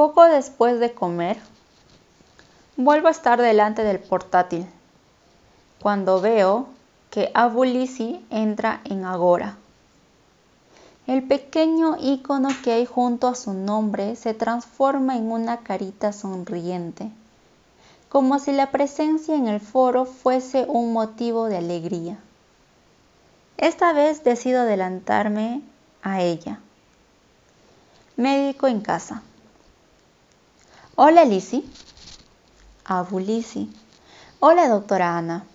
Poco después de comer, vuelvo a estar delante del portátil cuando veo que Abu entra en Agora. El pequeño icono que hay junto a su nombre se transforma en una carita sonriente, como si la presencia en el foro fuese un motivo de alegría. Esta vez decido adelantarme a ella. Médico en casa. Hola Lizzie. Abu Lizzie. Hola doctora Ana.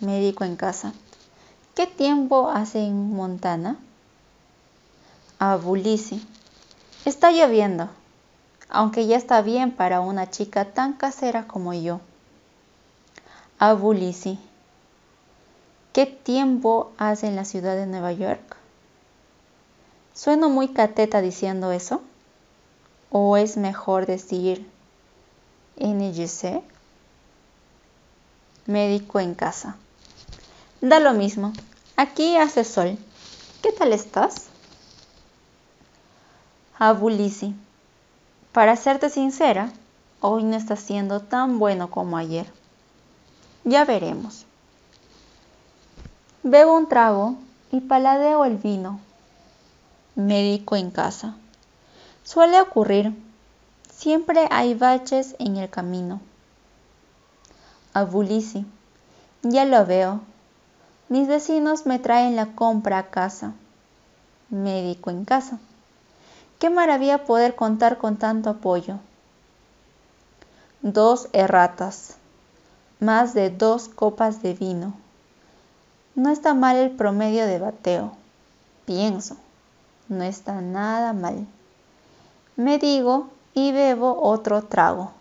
Médico en casa. ¿Qué tiempo hace en Montana? Abulisi. Está lloviendo, aunque ya está bien para una chica tan casera como yo. Abulisi. ¿Qué tiempo hace en la ciudad de Nueva York? ¿Sueno muy cateta diciendo eso? ¿O es mejor decir NGC? Médico en casa. Da lo mismo. Aquí hace sol. ¿Qué tal estás? Abulisi. Para serte sincera, hoy no está siendo tan bueno como ayer. Ya veremos. Bebo un trago y paladeo el vino. Médico en casa. Suele ocurrir. Siempre hay baches en el camino. Abulisi. Ya lo veo. Mis vecinos me traen la compra a casa. Médico en casa. Qué maravilla poder contar con tanto apoyo. Dos erratas, más de dos copas de vino. No está mal el promedio de bateo. Pienso, no está nada mal. Me digo y bebo otro trago.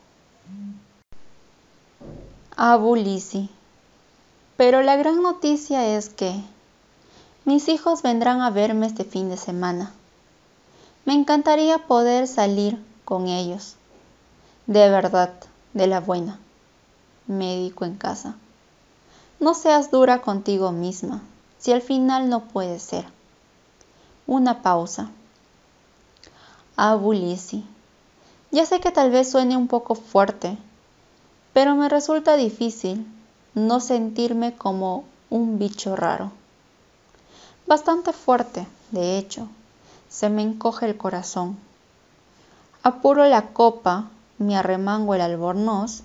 Abulisi. Pero la gran noticia es que mis hijos vendrán a verme este fin de semana. Me encantaría poder salir con ellos. De verdad, de la buena. Médico en casa. No seas dura contigo misma, si al final no puede ser. Una pausa. Abulisi. Ya sé que tal vez suene un poco fuerte, pero me resulta difícil no sentirme como un bicho raro. Bastante fuerte, de hecho se me encoge el corazón. Apuro la copa, me arremango el albornoz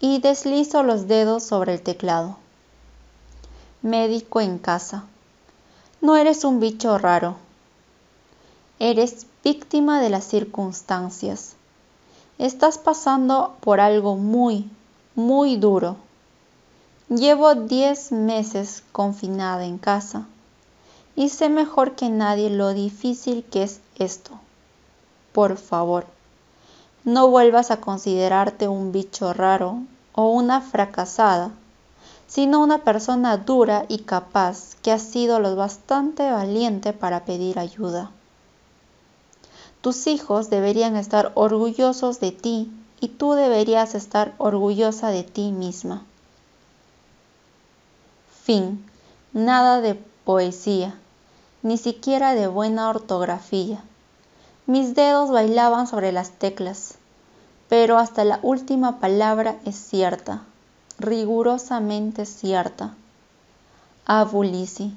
y deslizo los dedos sobre el teclado. Médico en casa. No eres un bicho raro. Eres víctima de las circunstancias. Estás pasando por algo muy, muy duro. Llevo diez meses confinada en casa y sé mejor que nadie lo difícil que es esto. Por favor, no vuelvas a considerarte un bicho raro o una fracasada, sino una persona dura y capaz que ha sido lo bastante valiente para pedir ayuda. Tus hijos deberían estar orgullosos de ti y tú deberías estar orgullosa de ti misma. Fin. Nada de poesía ni siquiera de buena ortografía. Mis dedos bailaban sobre las teclas, pero hasta la última palabra es cierta, rigurosamente cierta. Abulisi.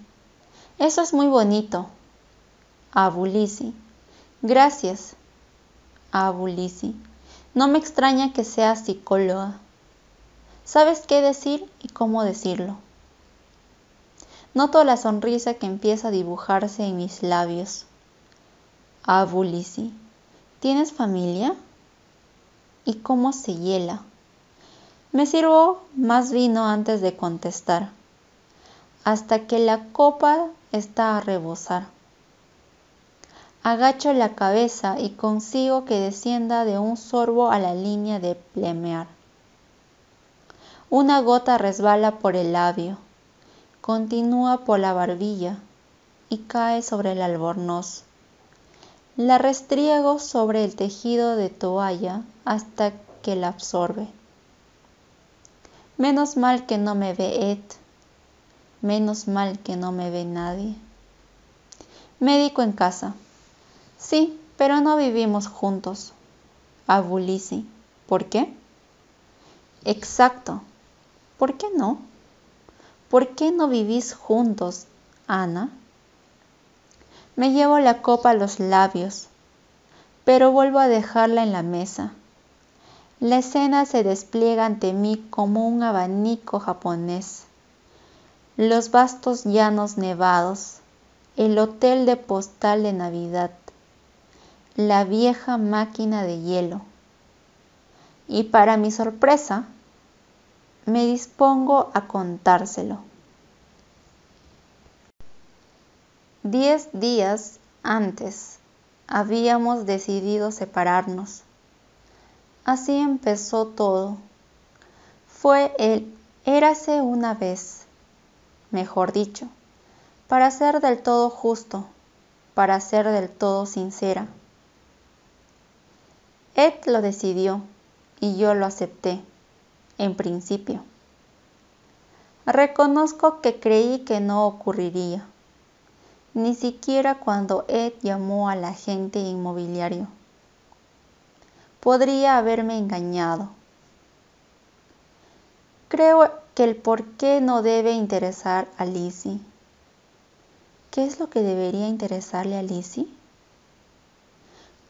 Eso es muy bonito. Abulisi. Gracias. Abulisi. No me extraña que seas psicóloga. Sabes qué decir y cómo decirlo. Noto la sonrisa que empieza a dibujarse en mis labios. Abulisi, ¿tienes familia? ¿Y cómo se hiela? Me sirvo más vino antes de contestar, hasta que la copa está a rebosar. Agacho la cabeza y consigo que descienda de un sorbo a la línea de plemear. Una gota resbala por el labio continúa por la barbilla y cae sobre el albornoz. La restriego sobre el tejido de toalla hasta que la absorbe. Menos mal que no me ve Ed, menos mal que no me ve nadie. Médico en casa. Sí, pero no vivimos juntos. a Bulisi. ¿Por qué? Exacto. ¿Por qué no? ¿Por qué no vivís juntos, Ana? Me llevo la copa a los labios, pero vuelvo a dejarla en la mesa. La escena se despliega ante mí como un abanico japonés. Los vastos llanos nevados, el hotel de postal de Navidad, la vieja máquina de hielo. Y para mi sorpresa, me dispongo a contárselo. Diez días antes habíamos decidido separarnos. Así empezó todo. Fue el érase una vez, mejor dicho, para ser del todo justo, para ser del todo sincera. Ed lo decidió y yo lo acepté, en principio. Reconozco que creí que no ocurriría, ni siquiera cuando Ed llamó al agente inmobiliario. Podría haberme engañado. Creo que el por qué no debe interesar a Lizzie. ¿Qué es lo que debería interesarle a Lizzie?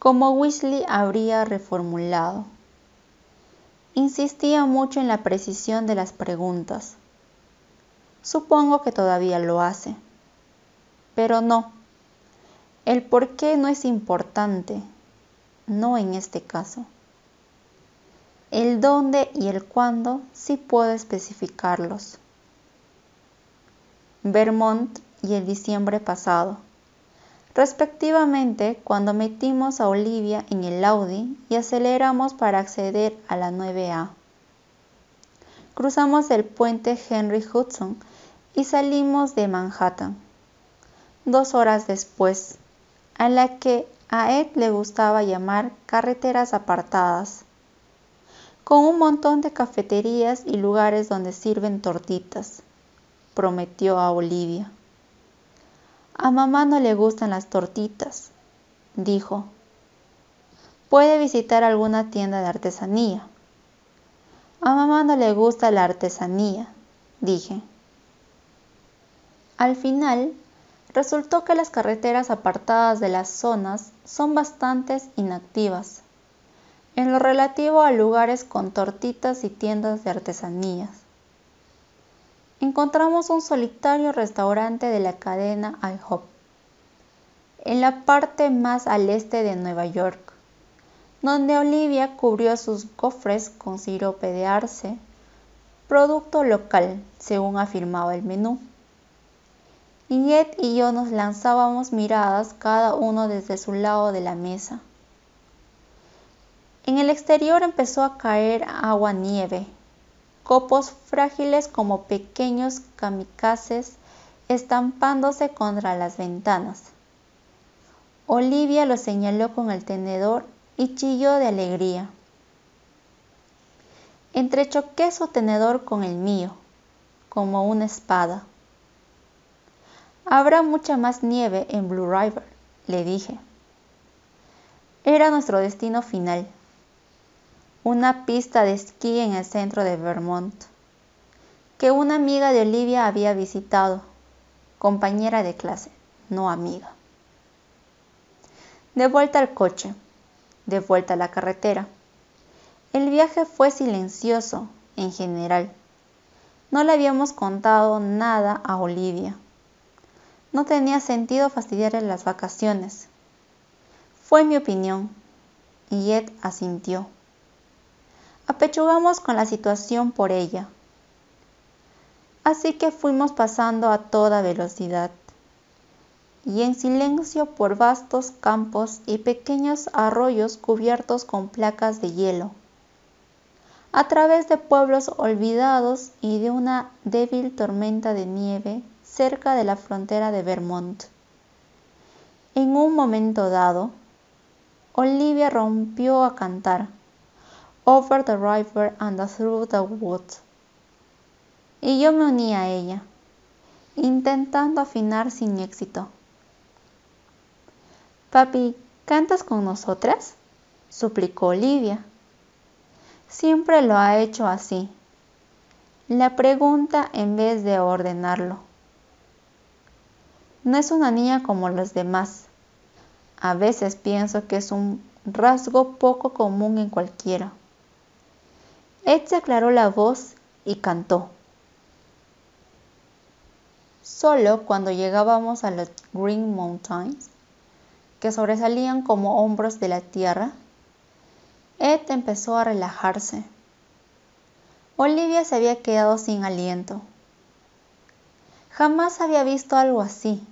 Como Weasley habría reformulado. Insistía mucho en la precisión de las preguntas. Supongo que todavía lo hace. Pero no. El por qué no es importante, no en este caso. El dónde y el cuándo sí puedo especificarlos. Vermont y el diciembre pasado respectivamente cuando metimos a Olivia en el Audi y aceleramos para acceder a la 9A. Cruzamos el puente Henry Hudson y salimos de Manhattan. Dos horas después, a la que a Ed le gustaba llamar carreteras apartadas, con un montón de cafeterías y lugares donde sirven tortitas, prometió a Olivia. A mamá no le gustan las tortitas, dijo. Puede visitar alguna tienda de artesanía. A mamá no le gusta la artesanía, dije. Al final, resultó que las carreteras apartadas de las zonas son bastante inactivas en lo relativo a lugares con tortitas y tiendas de artesanías encontramos un solitario restaurante de la cadena IHOP, en la parte más al este de Nueva York, donde Olivia cubrió sus cofres con sirope de arce, producto local, según afirmaba el menú. Ed y yo nos lanzábamos miradas cada uno desde su lado de la mesa. En el exterior empezó a caer agua nieve copos frágiles como pequeños kamikazes estampándose contra las ventanas. Olivia lo señaló con el tenedor y chilló de alegría. Entrechoqué su tenedor con el mío, como una espada. Habrá mucha más nieve en Blue River, le dije. Era nuestro destino final una pista de esquí en el centro de Vermont, que una amiga de Olivia había visitado, compañera de clase, no amiga. De vuelta al coche, de vuelta a la carretera. El viaje fue silencioso en general. No le habíamos contado nada a Olivia. No tenía sentido fastidiarle las vacaciones. Fue mi opinión, y Ed asintió apechugamos con la situación por ella. Así que fuimos pasando a toda velocidad y en silencio por vastos campos y pequeños arroyos cubiertos con placas de hielo, a través de pueblos olvidados y de una débil tormenta de nieve cerca de la frontera de Vermont. En un momento dado, Olivia rompió a cantar over the river and through the woods. Y yo me uní a ella, intentando afinar sin éxito. Papi, ¿cantas con nosotras? suplicó Olivia. Siempre lo ha hecho así. La pregunta en vez de ordenarlo. No es una niña como los demás. A veces pienso que es un rasgo poco común en cualquiera. Ed se aclaró la voz y cantó. Solo cuando llegábamos a los Green Mountains, que sobresalían como hombros de la tierra, Ed empezó a relajarse. Olivia se había quedado sin aliento. Jamás había visto algo así,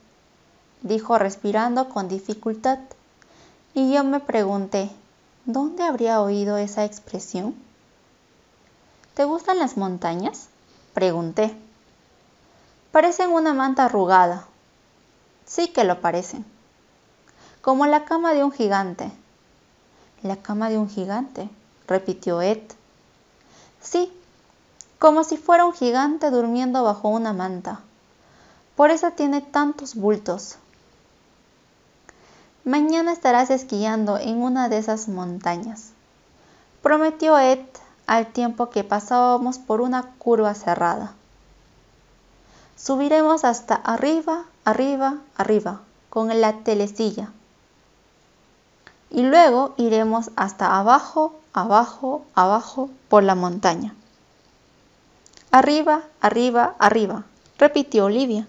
dijo respirando con dificultad, y yo me pregunté, ¿dónde habría oído esa expresión? ¿Te gustan las montañas? Pregunté. Parecen una manta arrugada. Sí que lo parecen. Como la cama de un gigante. La cama de un gigante, repitió Ed. Sí, como si fuera un gigante durmiendo bajo una manta. Por eso tiene tantos bultos. Mañana estarás esquiando en una de esas montañas, prometió Ed al tiempo que pasábamos por una curva cerrada. Subiremos hasta arriba, arriba, arriba, con la telecilla. Y luego iremos hasta abajo, abajo, abajo, por la montaña. Arriba, arriba, arriba, repitió Olivia.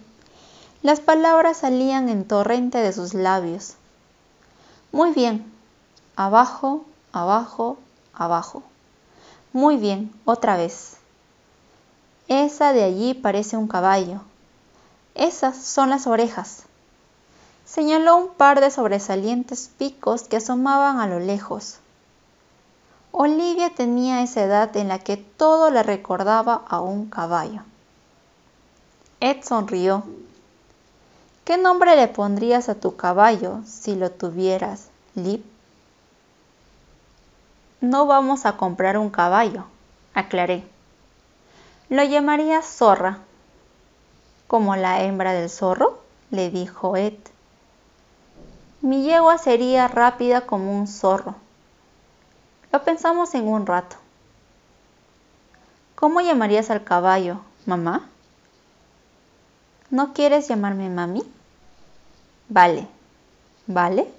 Las palabras salían en torrente de sus labios. Muy bien. Abajo, abajo, abajo. Muy bien, otra vez. Esa de allí parece un caballo. Esas son las orejas. Señaló un par de sobresalientes picos que asomaban a lo lejos. Olivia tenía esa edad en la que todo le recordaba a un caballo. Ed sonrió. ¿Qué nombre le pondrías a tu caballo si lo tuvieras, Lip? No vamos a comprar un caballo, aclaré. Lo llamaría zorra. ¿Como la hembra del zorro? le dijo Ed. Mi yegua sería rápida como un zorro. Lo pensamos en un rato. ¿Cómo llamarías al caballo, mamá? ¿No quieres llamarme mami? Vale. ¿Vale?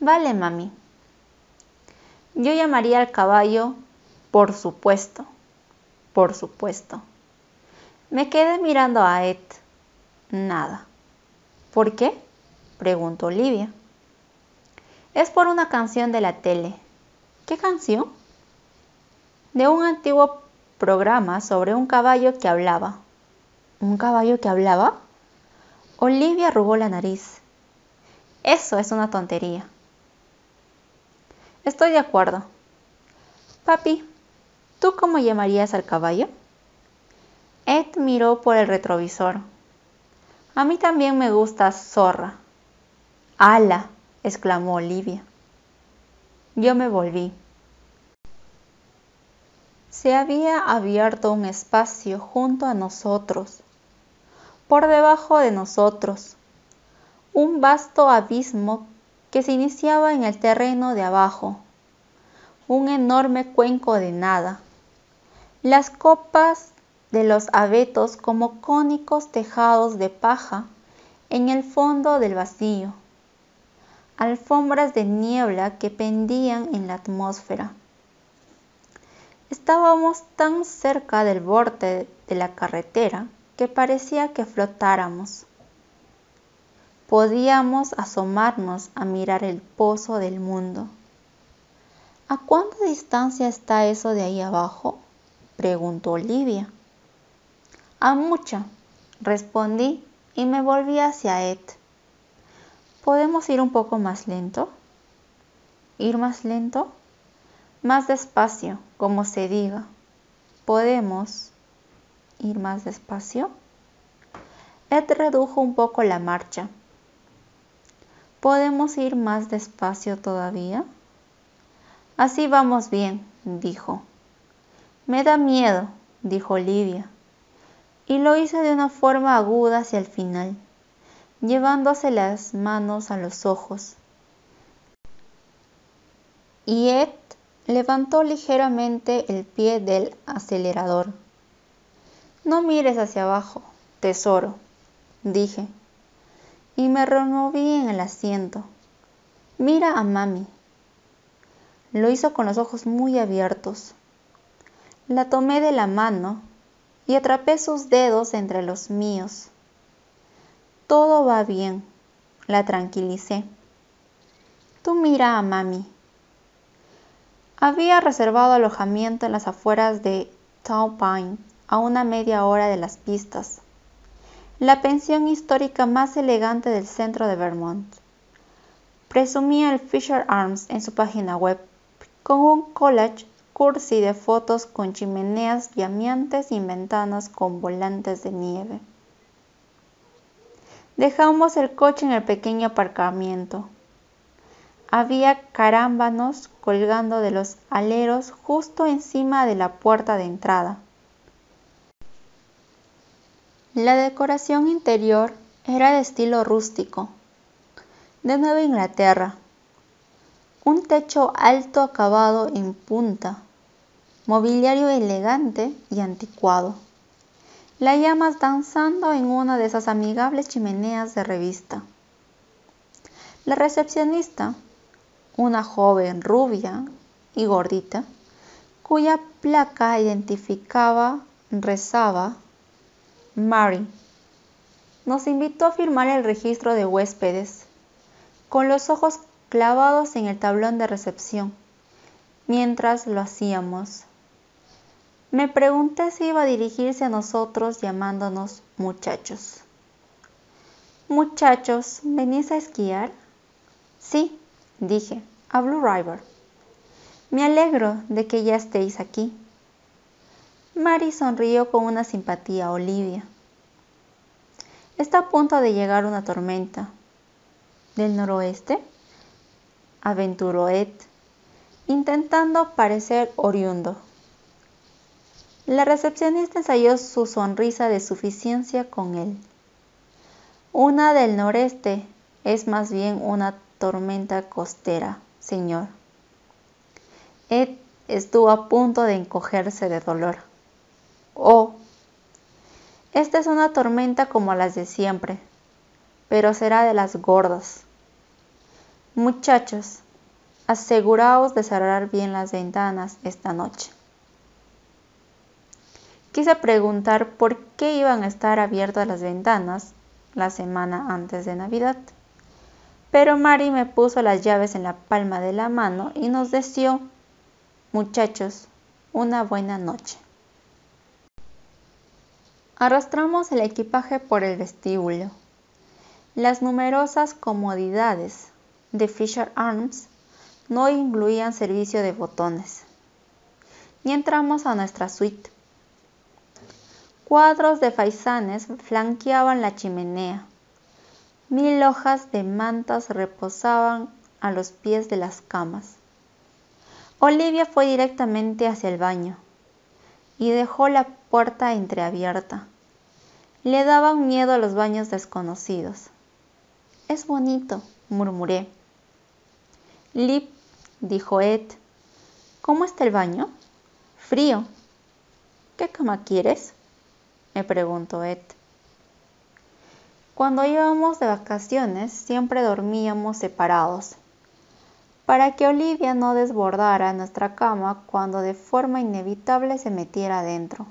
Vale, mami. Yo llamaría al caballo por supuesto por supuesto. Me quedé mirando a Ed. Nada. ¿Por qué? preguntó Olivia. Es por una canción de la tele. ¿Qué canción? De un antiguo programa sobre un caballo que hablaba. ¿Un caballo que hablaba? Olivia arrugó la nariz. Eso es una tontería. Estoy de acuerdo. Papi, ¿Tú cómo llamarías al caballo? Ed miró por el retrovisor. A mí también me gusta zorra. ¡Hala! exclamó Olivia. Yo me volví. Se había abierto un espacio junto a nosotros, por debajo de nosotros, un vasto abismo que se iniciaba en el terreno de abajo, un enorme cuenco de nada las copas de los abetos como cónicos tejados de paja en el fondo del vacío, alfombras de niebla que pendían en la atmósfera. Estábamos tan cerca del borde de la carretera que parecía que flotáramos. Podíamos asomarnos a mirar el pozo del mundo. ¿A cuánta distancia está eso de ahí abajo? preguntó Olivia. A mucha, respondí y me volví hacia Ed. ¿Podemos ir un poco más lento? ¿Ir más lento? Más despacio, como se diga. ¿Podemos ir más despacio? Ed redujo un poco la marcha. ¿Podemos ir más despacio todavía? Así vamos bien, dijo. Me da miedo, dijo Olivia, y lo hizo de una forma aguda hacia el final, llevándose las manos a los ojos. y Ed levantó ligeramente el pie del acelerador. No mires hacia abajo, tesoro, dije, y me removí en el asiento. Mira a mami. Lo hizo con los ojos muy abiertos. La tomé de la mano y atrapé sus dedos entre los míos. Todo va bien, la tranquilicé. Tú mira a mami. Había reservado alojamiento en las afueras de Taupine, a una media hora de las pistas, la pensión histórica más elegante del centro de Vermont. Presumía el Fisher Arms en su página web, con un college cursi de fotos con chimeneas llameantes y ventanas con volantes de nieve. Dejamos el coche en el pequeño aparcamiento. Había carámbanos colgando de los aleros justo encima de la puerta de entrada. La decoración interior era de estilo rústico, de Nueva Inglaterra. Un techo alto acabado en punta, mobiliario elegante y anticuado. La llamas danzando en una de esas amigables chimeneas de revista. La recepcionista, una joven rubia y gordita, cuya placa identificaba, rezaba, Mary. Nos invitó a firmar el registro de huéspedes, con los ojos clavados en el tablón de recepción, mientras lo hacíamos. Me pregunté si iba a dirigirse a nosotros llamándonos muchachos. Muchachos, ¿venís a esquiar? Sí, dije, a Blue River. Me alegro de que ya estéis aquí. Mary sonrió con una simpatía a Olivia. Está a punto de llegar una tormenta. ¿Del noroeste? aventuró Ed, intentando parecer oriundo. La recepcionista ensayó su sonrisa de suficiencia con él. Una del noreste es más bien una tormenta costera, señor. Ed estuvo a punto de encogerse de dolor. Oh, esta es una tormenta como las de siempre, pero será de las gordas. Muchachos, aseguraos de cerrar bien las ventanas esta noche. Quise preguntar por qué iban a estar abiertas las ventanas la semana antes de Navidad. Pero Mari me puso las llaves en la palma de la mano y nos deseó, muchachos, una buena noche. Arrastramos el equipaje por el vestíbulo. Las numerosas comodidades de Fisher Arms no incluían servicio de botones. Y entramos a nuestra suite. Cuadros de faisanes flanqueaban la chimenea. Mil hojas de mantas reposaban a los pies de las camas. Olivia fue directamente hacia el baño y dejó la puerta entreabierta. Le daban miedo a los baños desconocidos. Es bonito, murmuré. Lip, dijo Ed, ¿cómo está el baño? Frío. ¿Qué cama quieres? me preguntó Ed. Cuando íbamos de vacaciones siempre dormíamos separados, para que Olivia no desbordara nuestra cama cuando de forma inevitable se metiera adentro.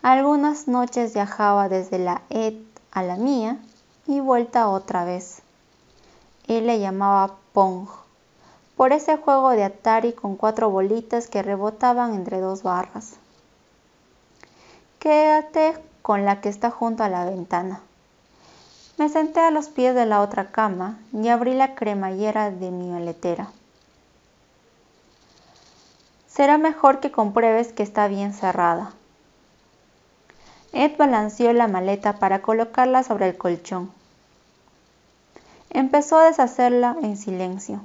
Algunas noches viajaba desde la Ed a la mía y vuelta otra vez. Él le llamaba Pong, por ese juego de Atari con cuatro bolitas que rebotaban entre dos barras. Quédate con la que está junto a la ventana. Me senté a los pies de la otra cama y abrí la cremallera de mi maletera. Será mejor que compruebes que está bien cerrada. Ed balanceó la maleta para colocarla sobre el colchón. Empezó a deshacerla en silencio.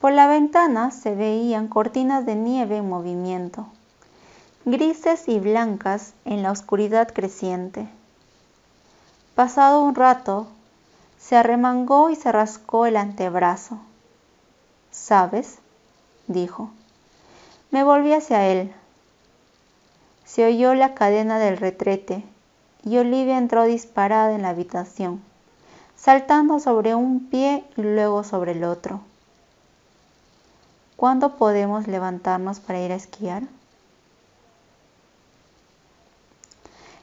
Por la ventana se veían cortinas de nieve en movimiento grises y blancas en la oscuridad creciente. Pasado un rato, se arremangó y se rascó el antebrazo. ¿Sabes? dijo. Me volví hacia él. Se oyó la cadena del retrete y Olivia entró disparada en la habitación, saltando sobre un pie y luego sobre el otro. ¿Cuándo podemos levantarnos para ir a esquiar?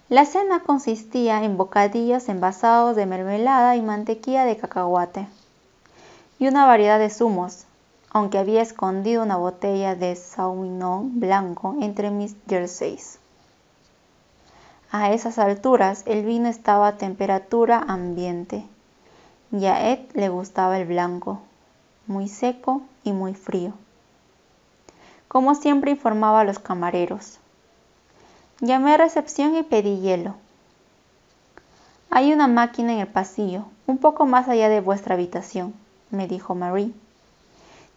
La cena consistía en bocadillos envasados de mermelada y mantequilla de cacahuate, y una variedad de zumos, aunque había escondido una botella de sauvignon blanco entre mis jerseys. A esas alturas el vino estaba a temperatura ambiente, y a Ed le gustaba el blanco, muy seco y muy frío. Como siempre informaba a los camareros. Llamé a recepción y pedí hielo. Hay una máquina en el pasillo, un poco más allá de vuestra habitación, me dijo Marie.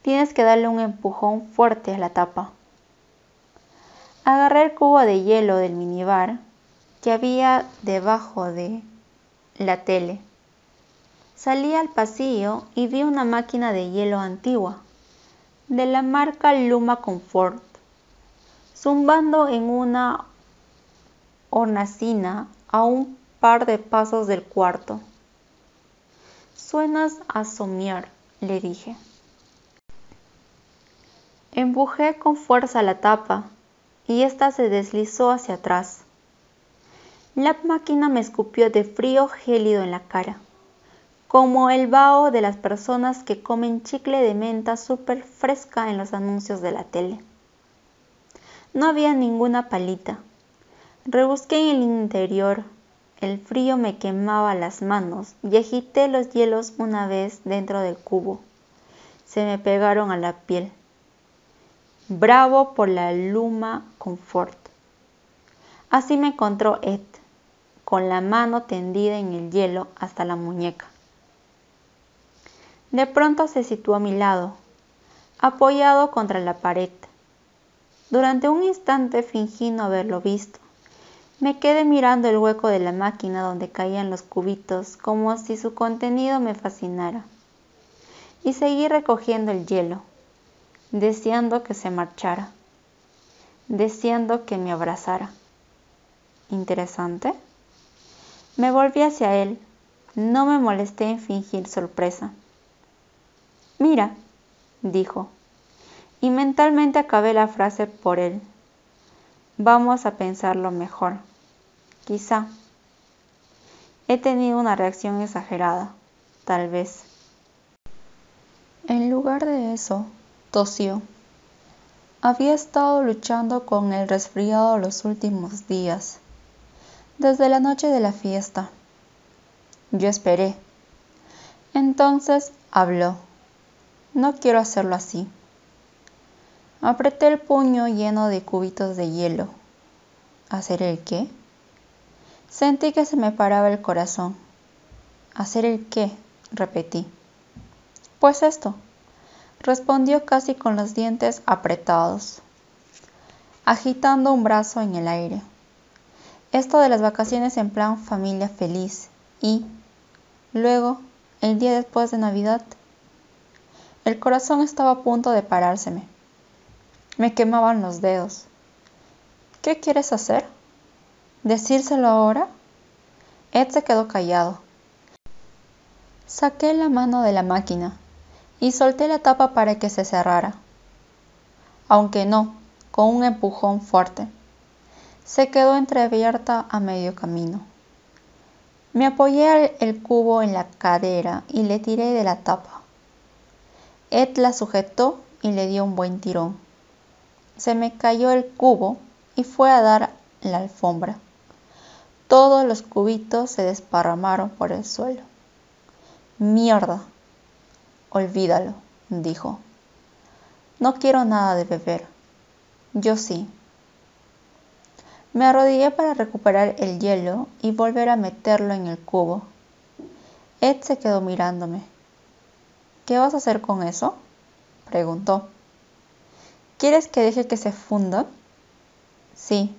Tienes que darle un empujón fuerte a la tapa. Agarré el cubo de hielo del minibar que había debajo de la tele. Salí al pasillo y vi una máquina de hielo antigua, de la marca Luma Comfort, zumbando en una hornacina a un par de pasos del cuarto. Suenas a somiar, le dije. Empujé con fuerza la tapa y ésta se deslizó hacia atrás. La máquina me escupió de frío gélido en la cara, como el vaho de las personas que comen chicle de menta súper fresca en los anuncios de la tele. No había ninguna palita, Rebusqué en el interior. El frío me quemaba las manos y agité los hielos una vez dentro del cubo. Se me pegaron a la piel. Bravo por la Luma Comfort. Así me encontró Ed, con la mano tendida en el hielo hasta la muñeca. De pronto se situó a mi lado, apoyado contra la pared. Durante un instante fingí no haberlo visto. Me quedé mirando el hueco de la máquina donde caían los cubitos como si su contenido me fascinara. Y seguí recogiendo el hielo, deseando que se marchara, deseando que me abrazara. ¿Interesante? Me volví hacia él. No me molesté en fingir sorpresa. Mira, dijo, y mentalmente acabé la frase por él. Vamos a pensarlo mejor. Quizá. He tenido una reacción exagerada, tal vez. En lugar de eso, tosió. Había estado luchando con el resfriado los últimos días, desde la noche de la fiesta. Yo esperé. Entonces habló. No quiero hacerlo así. Apreté el puño lleno de cubitos de hielo. ¿Hacer el qué? Sentí que se me paraba el corazón. ¿Hacer el qué? repetí. Pues esto, respondió casi con los dientes apretados, agitando un brazo en el aire. Esto de las vacaciones en plan familia feliz y, luego, el día después de Navidad. El corazón estaba a punto de parárseme. Me quemaban los dedos. ¿Qué quieres hacer? ¿Decírselo ahora? Ed se quedó callado. Saqué la mano de la máquina y solté la tapa para que se cerrara. Aunque no, con un empujón fuerte. Se quedó entreabierta a medio camino. Me apoyé el cubo en la cadera y le tiré de la tapa. Ed la sujetó y le dio un buen tirón se me cayó el cubo y fue a dar la alfombra. Todos los cubitos se desparramaron por el suelo. Mierda. Olvídalo, dijo. No quiero nada de beber. Yo sí. Me arrodillé para recuperar el hielo y volver a meterlo en el cubo. Ed se quedó mirándome. ¿Qué vas a hacer con eso? preguntó. ¿Quieres que deje que se funda? Sí.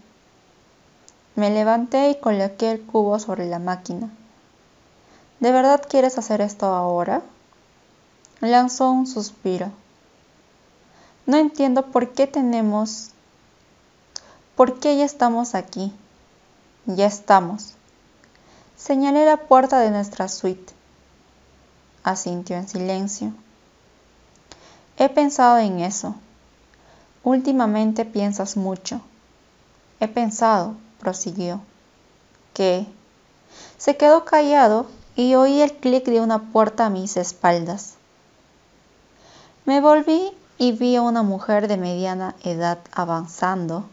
Me levanté y coloqué el cubo sobre la máquina. ¿De verdad quieres hacer esto ahora? Lanzó un suspiro. No entiendo por qué tenemos, por qué ya estamos aquí. Ya estamos. Señalé la puerta de nuestra suite. Asintió en silencio. He pensado en eso. Últimamente piensas mucho. He pensado, prosiguió, que... Se quedó callado y oí el clic de una puerta a mis espaldas. Me volví y vi a una mujer de mediana edad avanzando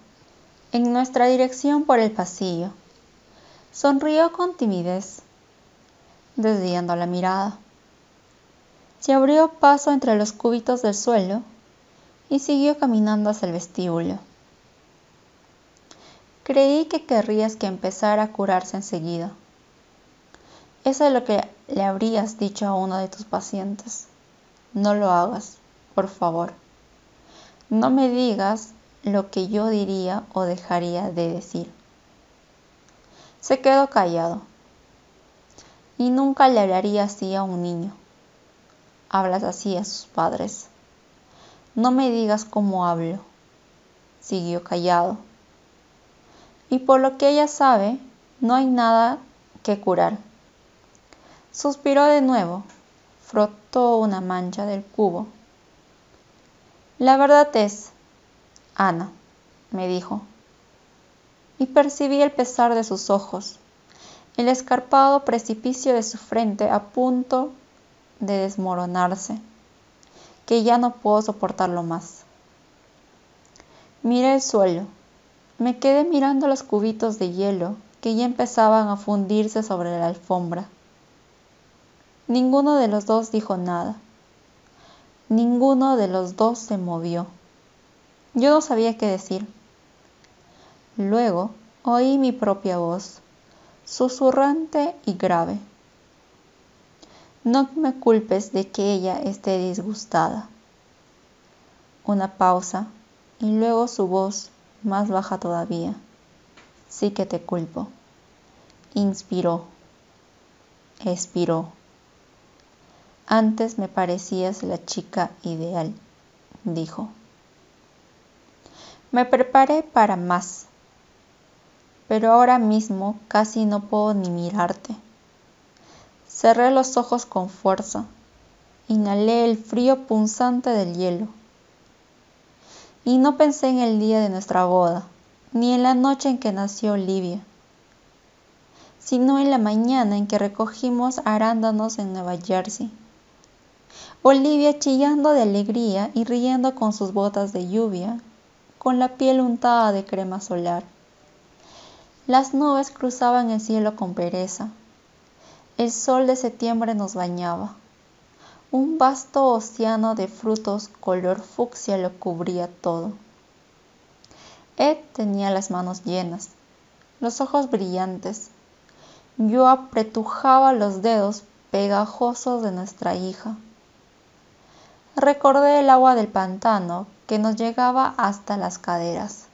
en nuestra dirección por el pasillo. Sonrió con timidez, desviando la mirada. Se abrió paso entre los cúbitos del suelo y siguió caminando hacia el vestíbulo. Creí que querrías que empezara a curarse enseguida. Eso es lo que le habrías dicho a uno de tus pacientes. No lo hagas por favor, no me digas lo que yo diría o dejaría de decir. Se quedó callado. Y nunca le hablaría así a un niño. Hablas así a sus padres. No me digas cómo hablo. Siguió callado. Y por lo que ella sabe, no hay nada que curar. Suspiró de nuevo, frotó una mancha del cubo la verdad es, Ana, me dijo, y percibí el pesar de sus ojos, el escarpado precipicio de su frente a punto de desmoronarse, que ya no puedo soportarlo más. Miré el suelo, me quedé mirando los cubitos de hielo que ya empezaban a fundirse sobre la alfombra. Ninguno de los dos dijo nada. Ninguno de los dos se movió. Yo no sabía qué decir. Luego oí mi propia voz, susurrante y grave. No me culpes de que ella esté disgustada. Una pausa y luego su voz más baja todavía. Sí que te culpo. Inspiró. Expiró. Antes me parecías la chica ideal, dijo. Me preparé para más, pero ahora mismo casi no puedo ni mirarte. Cerré los ojos con fuerza, inhalé el frío punzante del hielo. Y no pensé en el día de nuestra boda, ni en la noche en que nació Olivia, sino en la mañana en que recogimos arándanos en Nueva Jersey. Olivia chillando de alegría y riendo con sus botas de lluvia, con la piel untada de crema solar. Las nubes cruzaban el cielo con pereza. El sol de septiembre nos bañaba. Un vasto océano de frutos color fucsia lo cubría todo. Ed tenía las manos llenas, los ojos brillantes. Yo apretujaba los dedos pegajosos de nuestra hija. Recordé el agua del pantano que nos llegaba hasta las caderas.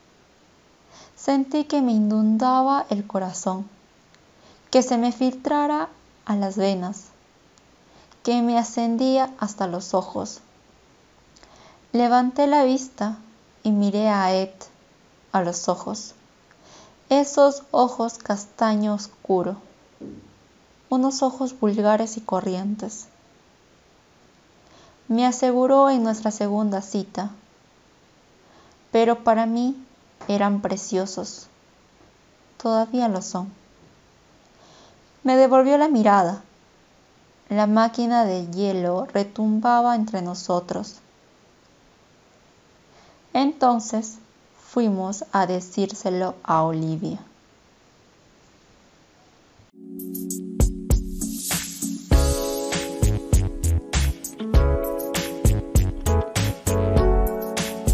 Sentí que me inundaba el corazón, que se me filtrara a las venas, que me ascendía hasta los ojos. Levanté la vista y miré a Ed a los ojos, esos ojos castaño oscuro, unos ojos vulgares y corrientes me aseguró en nuestra segunda cita, pero para mí eran preciosos. Todavía lo son. Me devolvió la mirada. La máquina de hielo retumbaba entre nosotros. Entonces fuimos a decírselo a Olivia.